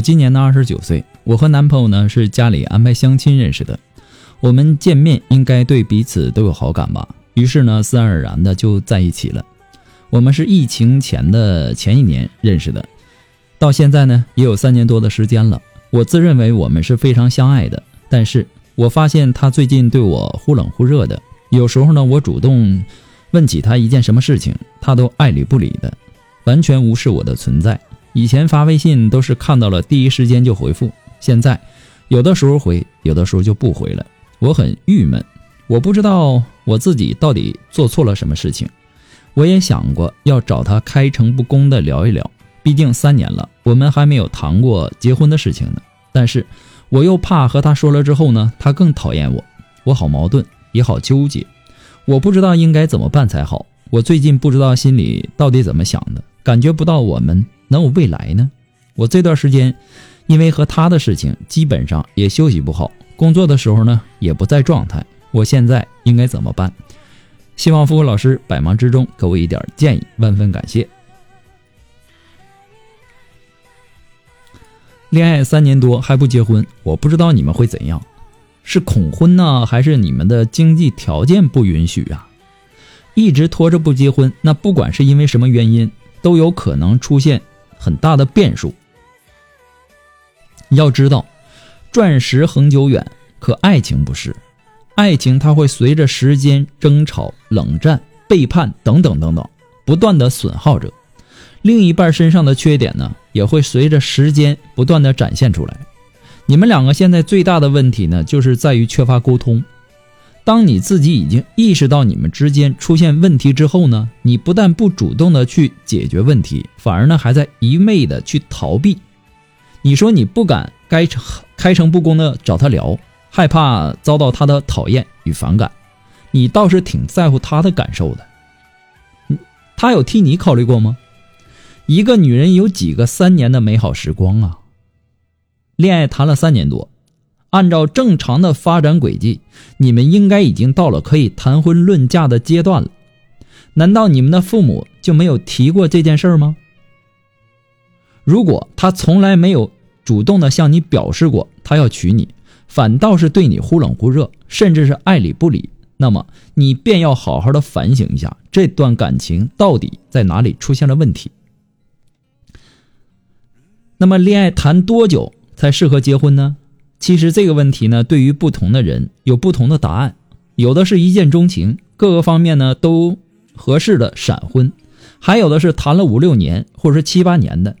我今年呢二十九岁，我和男朋友呢是家里安排相亲认识的。我们见面应该对彼此都有好感吧，于是呢自然而然的就在一起了。我们是疫情前的前一年认识的，到现在呢也有三年多的时间了。我自认为我们是非常相爱的，但是我发现他最近对我忽冷忽热的，有时候呢我主动问起他一件什么事情，他都爱理不理的，完全无视我的存在。以前发微信都是看到了第一时间就回复，现在有的时候回，有的时候就不回了。我很郁闷，我不知道我自己到底做错了什么事情。我也想过要找他开诚布公的聊一聊，毕竟三年了，我们还没有谈过结婚的事情呢。但是我又怕和他说了之后呢，他更讨厌我，我好矛盾，也好纠结。我不知道应该怎么办才好。我最近不知道心里到底怎么想的，感觉不到我们。能有未来呢？我这段时间，因为和他的事情，基本上也休息不好，工作的时候呢也不在状态。我现在应该怎么办？希望付付老师百忙之中给我一点建议，万分感谢。恋爱三年多还不结婚，我不知道你们会怎样，是恐婚呢，还是你们的经济条件不允许啊？一直拖着不结婚，那不管是因为什么原因，都有可能出现。很大的变数。要知道，钻石恒久远，可爱情不是。爱情它会随着时间争吵、冷战、背叛等等等等，不断的损耗着。另一半身上的缺点呢，也会随着时间不断的展现出来。你们两个现在最大的问题呢，就是在于缺乏沟通。当你自己已经意识到你们之间出现问题之后呢，你不但不主动的去解决问题，反而呢还在一味的去逃避。你说你不敢该诚开诚布公的找他聊，害怕遭到他的讨厌与反感，你倒是挺在乎他的感受的。他有替你考虑过吗？一个女人有几个三年的美好时光啊？恋爱谈了三年多。按照正常的发展轨迹，你们应该已经到了可以谈婚论嫁的阶段了。难道你们的父母就没有提过这件事吗？如果他从来没有主动的向你表示过他要娶你，反倒是对你忽冷忽热，甚至是爱理不理，那么你便要好好的反省一下这段感情到底在哪里出现了问题。那么，恋爱谈多久才适合结婚呢？其实这个问题呢，对于不同的人有不同的答案，有的是一见钟情，各个方面呢都合适的闪婚，还有的是谈了五六年或者是七八年的。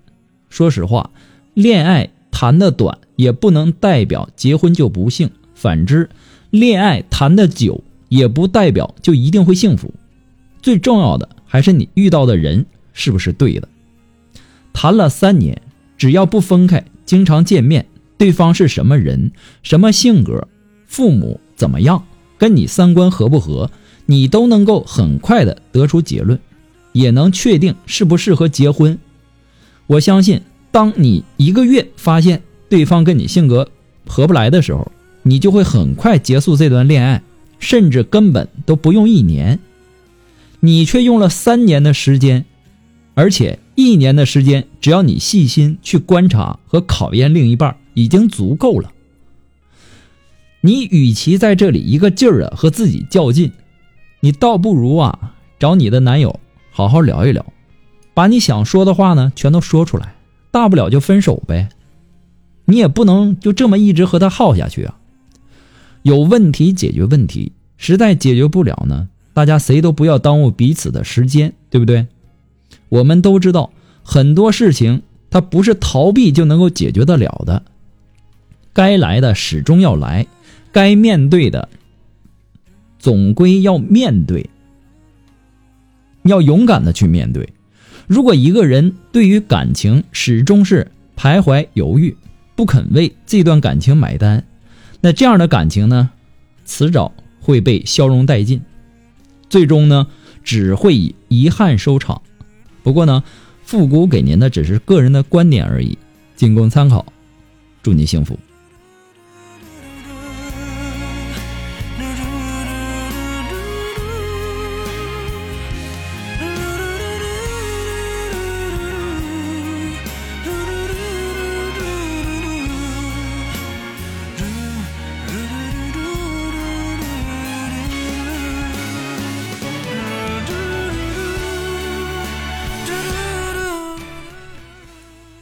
说实话，恋爱谈的短也不能代表结婚就不幸，反之，恋爱谈的久也不代表就一定会幸福。最重要的还是你遇到的人是不是对的。谈了三年，只要不分开，经常见面。对方是什么人，什么性格，父母怎么样，跟你三观合不合，你都能够很快的得出结论，也能确定适不适合结婚。我相信，当你一个月发现对方跟你性格合不来的时候，你就会很快结束这段恋爱，甚至根本都不用一年，你却用了三年的时间，而且一年的时间，只要你细心去观察和考验另一半。已经足够了。你与其在这里一个劲儿的和自己较劲，你倒不如啊找你的男友好好聊一聊，把你想说的话呢全都说出来，大不了就分手呗。你也不能就这么一直和他耗下去啊。有问题解决问题，实在解决不了呢，大家谁都不要耽误彼此的时间，对不对？我们都知道很多事情，它不是逃避就能够解决得了的。该来的始终要来，该面对的总归要面对，要勇敢的去面对。如果一个人对于感情始终是徘徊犹豫，不肯为这段感情买单，那这样的感情呢，迟早会被消融殆尽，最终呢，只会以遗憾收场。不过呢，复古给您的只是个人的观点而已，仅供参考。祝您幸福。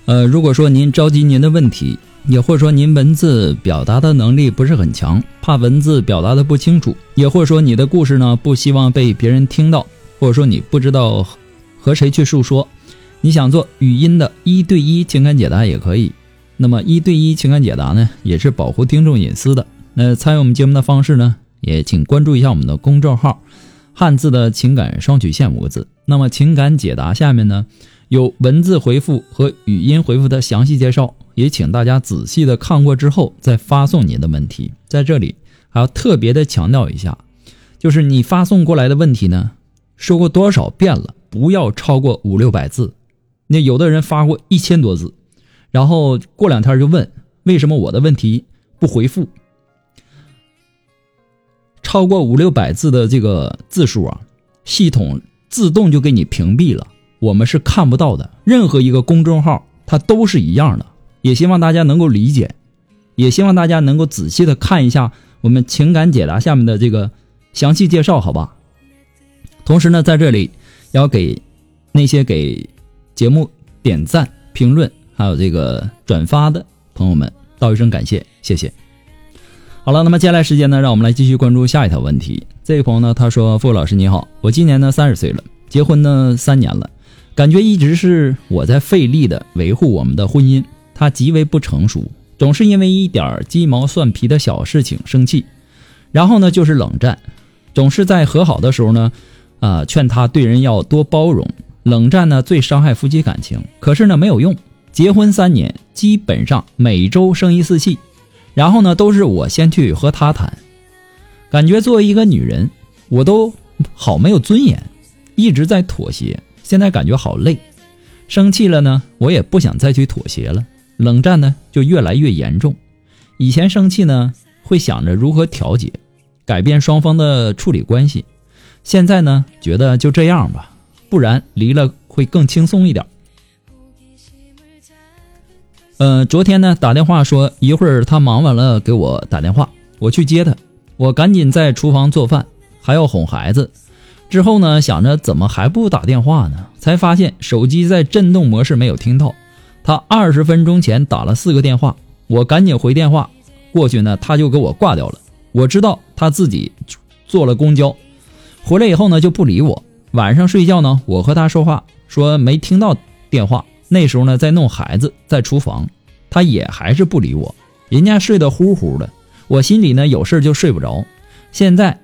呃，如果说您着急您的问题，也或者说您文字表达的能力不是很强，怕文字表达的不清楚，也或者说你的故事呢不希望被别人听到，或者说你不知道和谁去诉说，你想做语音的一对一情感解答也可以。那么一对一情感解答呢，也是保护听众隐私的。那参与我们节目的方式呢，也请关注一下我们的公众号“汉字的情感双曲线”五个字。那么情感解答下面呢？有文字回复和语音回复的详细介绍，也请大家仔细的看过之后再发送您的问题。在这里还要特别的强调一下，就是你发送过来的问题呢，说过多少遍了，不要超过五六百字。那有的人发过一千多字，然后过两天就问为什么我的问题不回复。超过五六百字的这个字数啊，系统自动就给你屏蔽了。我们是看不到的，任何一个公众号它都是一样的，也希望大家能够理解，也希望大家能够仔细的看一下我们情感解答下面的这个详细介绍，好吧？同时呢，在这里要给那些给节目点赞、评论还有这个转发的朋友们道一声感谢，谢谢。好了，那么接下来时间呢，让我们来继续关注下一条问题。这位朋友呢，他说：“傅老师你好，我今年呢三十岁了，结婚呢三年了。”感觉一直是我在费力的维护我们的婚姻，他极为不成熟，总是因为一点鸡毛蒜皮的小事情生气，然后呢就是冷战，总是在和好的时候呢，啊劝他对人要多包容，冷战呢最伤害夫妻感情，可是呢没有用，结婚三年，基本上每周生一次气，然后呢都是我先去和他谈，感觉作为一个女人，我都好没有尊严，一直在妥协。现在感觉好累，生气了呢，我也不想再去妥协了。冷战呢就越来越严重。以前生气呢会想着如何调节，改变双方的处理关系。现在呢觉得就这样吧，不然离了会更轻松一点。呃，昨天呢打电话说一会儿他忙完了给我打电话，我去接他。我赶紧在厨房做饭，还要哄孩子。之后呢，想着怎么还不打电话呢？才发现手机在震动模式，没有听到。他二十分钟前打了四个电话，我赶紧回电话过去呢，他就给我挂掉了。我知道他自己坐了公交，回来以后呢就不理我。晚上睡觉呢，我和他说话，说没听到电话。那时候呢在弄孩子，在厨房，他也还是不理我。人家睡得呼呼的，我心里呢有事就睡不着。现在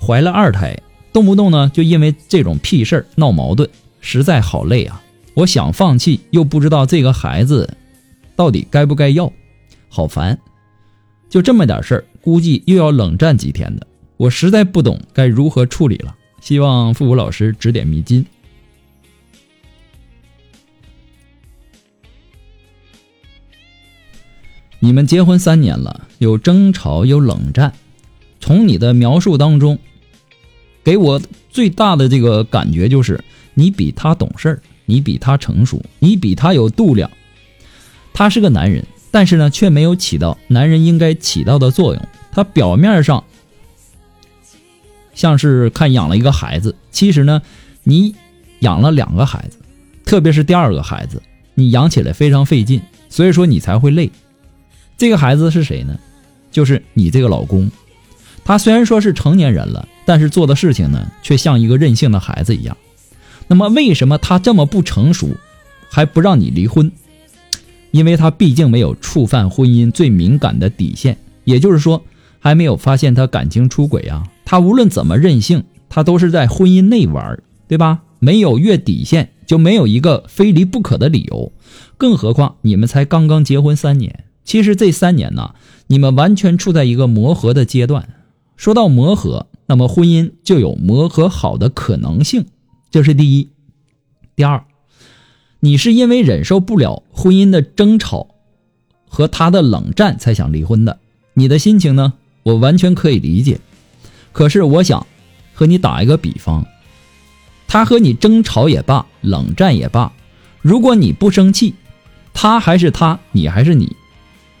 怀了二胎。动不动呢，就因为这种屁事儿闹矛盾，实在好累啊！我想放弃，又不知道这个孩子到底该不该要，好烦。就这么点事儿，估计又要冷战几天的，我实在不懂该如何处理了。希望复古老师指点迷津。你们结婚三年了，有争吵，有冷战，从你的描述当中。给我最大的这个感觉就是，你比他懂事儿，你比他成熟，你比他有度量。他是个男人，但是呢，却没有起到男人应该起到的作用。他表面上像是看养了一个孩子，其实呢，你养了两个孩子，特别是第二个孩子，你养起来非常费劲，所以说你才会累。这个孩子是谁呢？就是你这个老公。他虽然说是成年人了，但是做的事情呢，却像一个任性的孩子一样。那么为什么他这么不成熟，还不让你离婚？因为他毕竟没有触犯婚姻最敏感的底线，也就是说，还没有发现他感情出轨啊。他无论怎么任性，他都是在婚姻内玩，对吧？没有越底线，就没有一个非离不可的理由。更何况你们才刚刚结婚三年，其实这三年呢，你们完全处在一个磨合的阶段。说到磨合，那么婚姻就有磨合好的可能性，这是第一。第二，你是因为忍受不了婚姻的争吵和他的冷战才想离婚的，你的心情呢，我完全可以理解。可是我想和你打一个比方，他和你争吵也罢，冷战也罢，如果你不生气，他还是他，你还是你，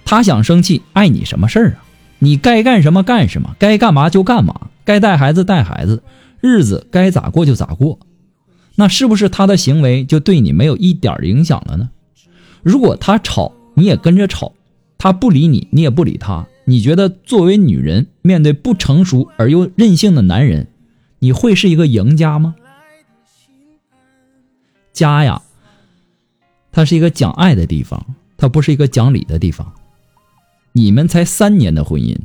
他想生气，碍你什么事儿啊？你该干什么干什么，该干嘛就干嘛，该带孩子带孩子，日子该咋过就咋过，那是不是他的行为就对你没有一点影响了呢？如果他吵，你也跟着吵；他不理你，你也不理他。你觉得作为女人，面对不成熟而又任性的男人，你会是一个赢家吗？家呀，它是一个讲爱的地方，它不是一个讲理的地方。你们才三年的婚姻，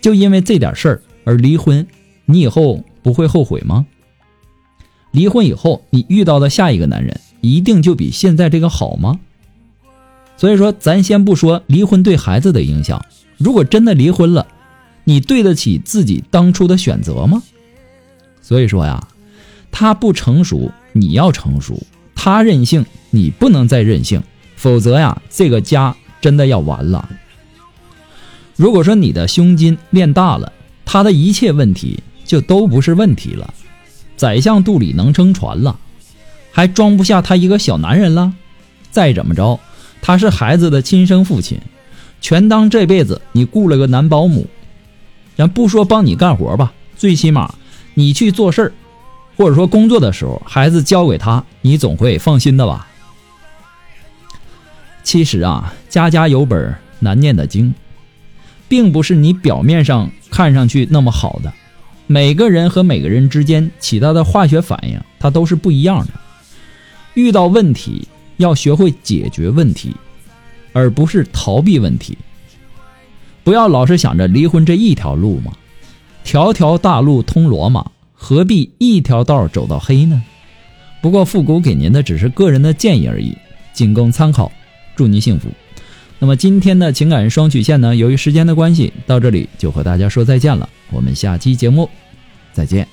就因为这点事儿而离婚，你以后不会后悔吗？离婚以后，你遇到的下一个男人一定就比现在这个好吗？所以说，咱先不说离婚对孩子的影响，如果真的离婚了，你对得起自己当初的选择吗？所以说呀，他不成熟，你要成熟；他任性，你不能再任性，否则呀，这个家真的要完了。如果说你的胸襟练大了，他的一切问题就都不是问题了。宰相肚里能撑船了，还装不下他一个小男人了？再怎么着，他是孩子的亲生父亲，全当这辈子你雇了个男保姆。咱不说帮你干活吧，最起码你去做事儿，或者说工作的时候，孩子交给他，你总会放心的吧？其实啊，家家有本难念的经。并不是你表面上看上去那么好的，每个人和每个人之间起到的化学反应，它都是不一样的。遇到问题要学会解决问题，而不是逃避问题。不要老是想着离婚这一条路嘛，条条大路通罗马，何必一条道走到黑呢？不过复古给您的只是个人的建议而已，仅供参考。祝您幸福。那么今天的情感双曲线呢？由于时间的关系，到这里就和大家说再见了。我们下期节目再见。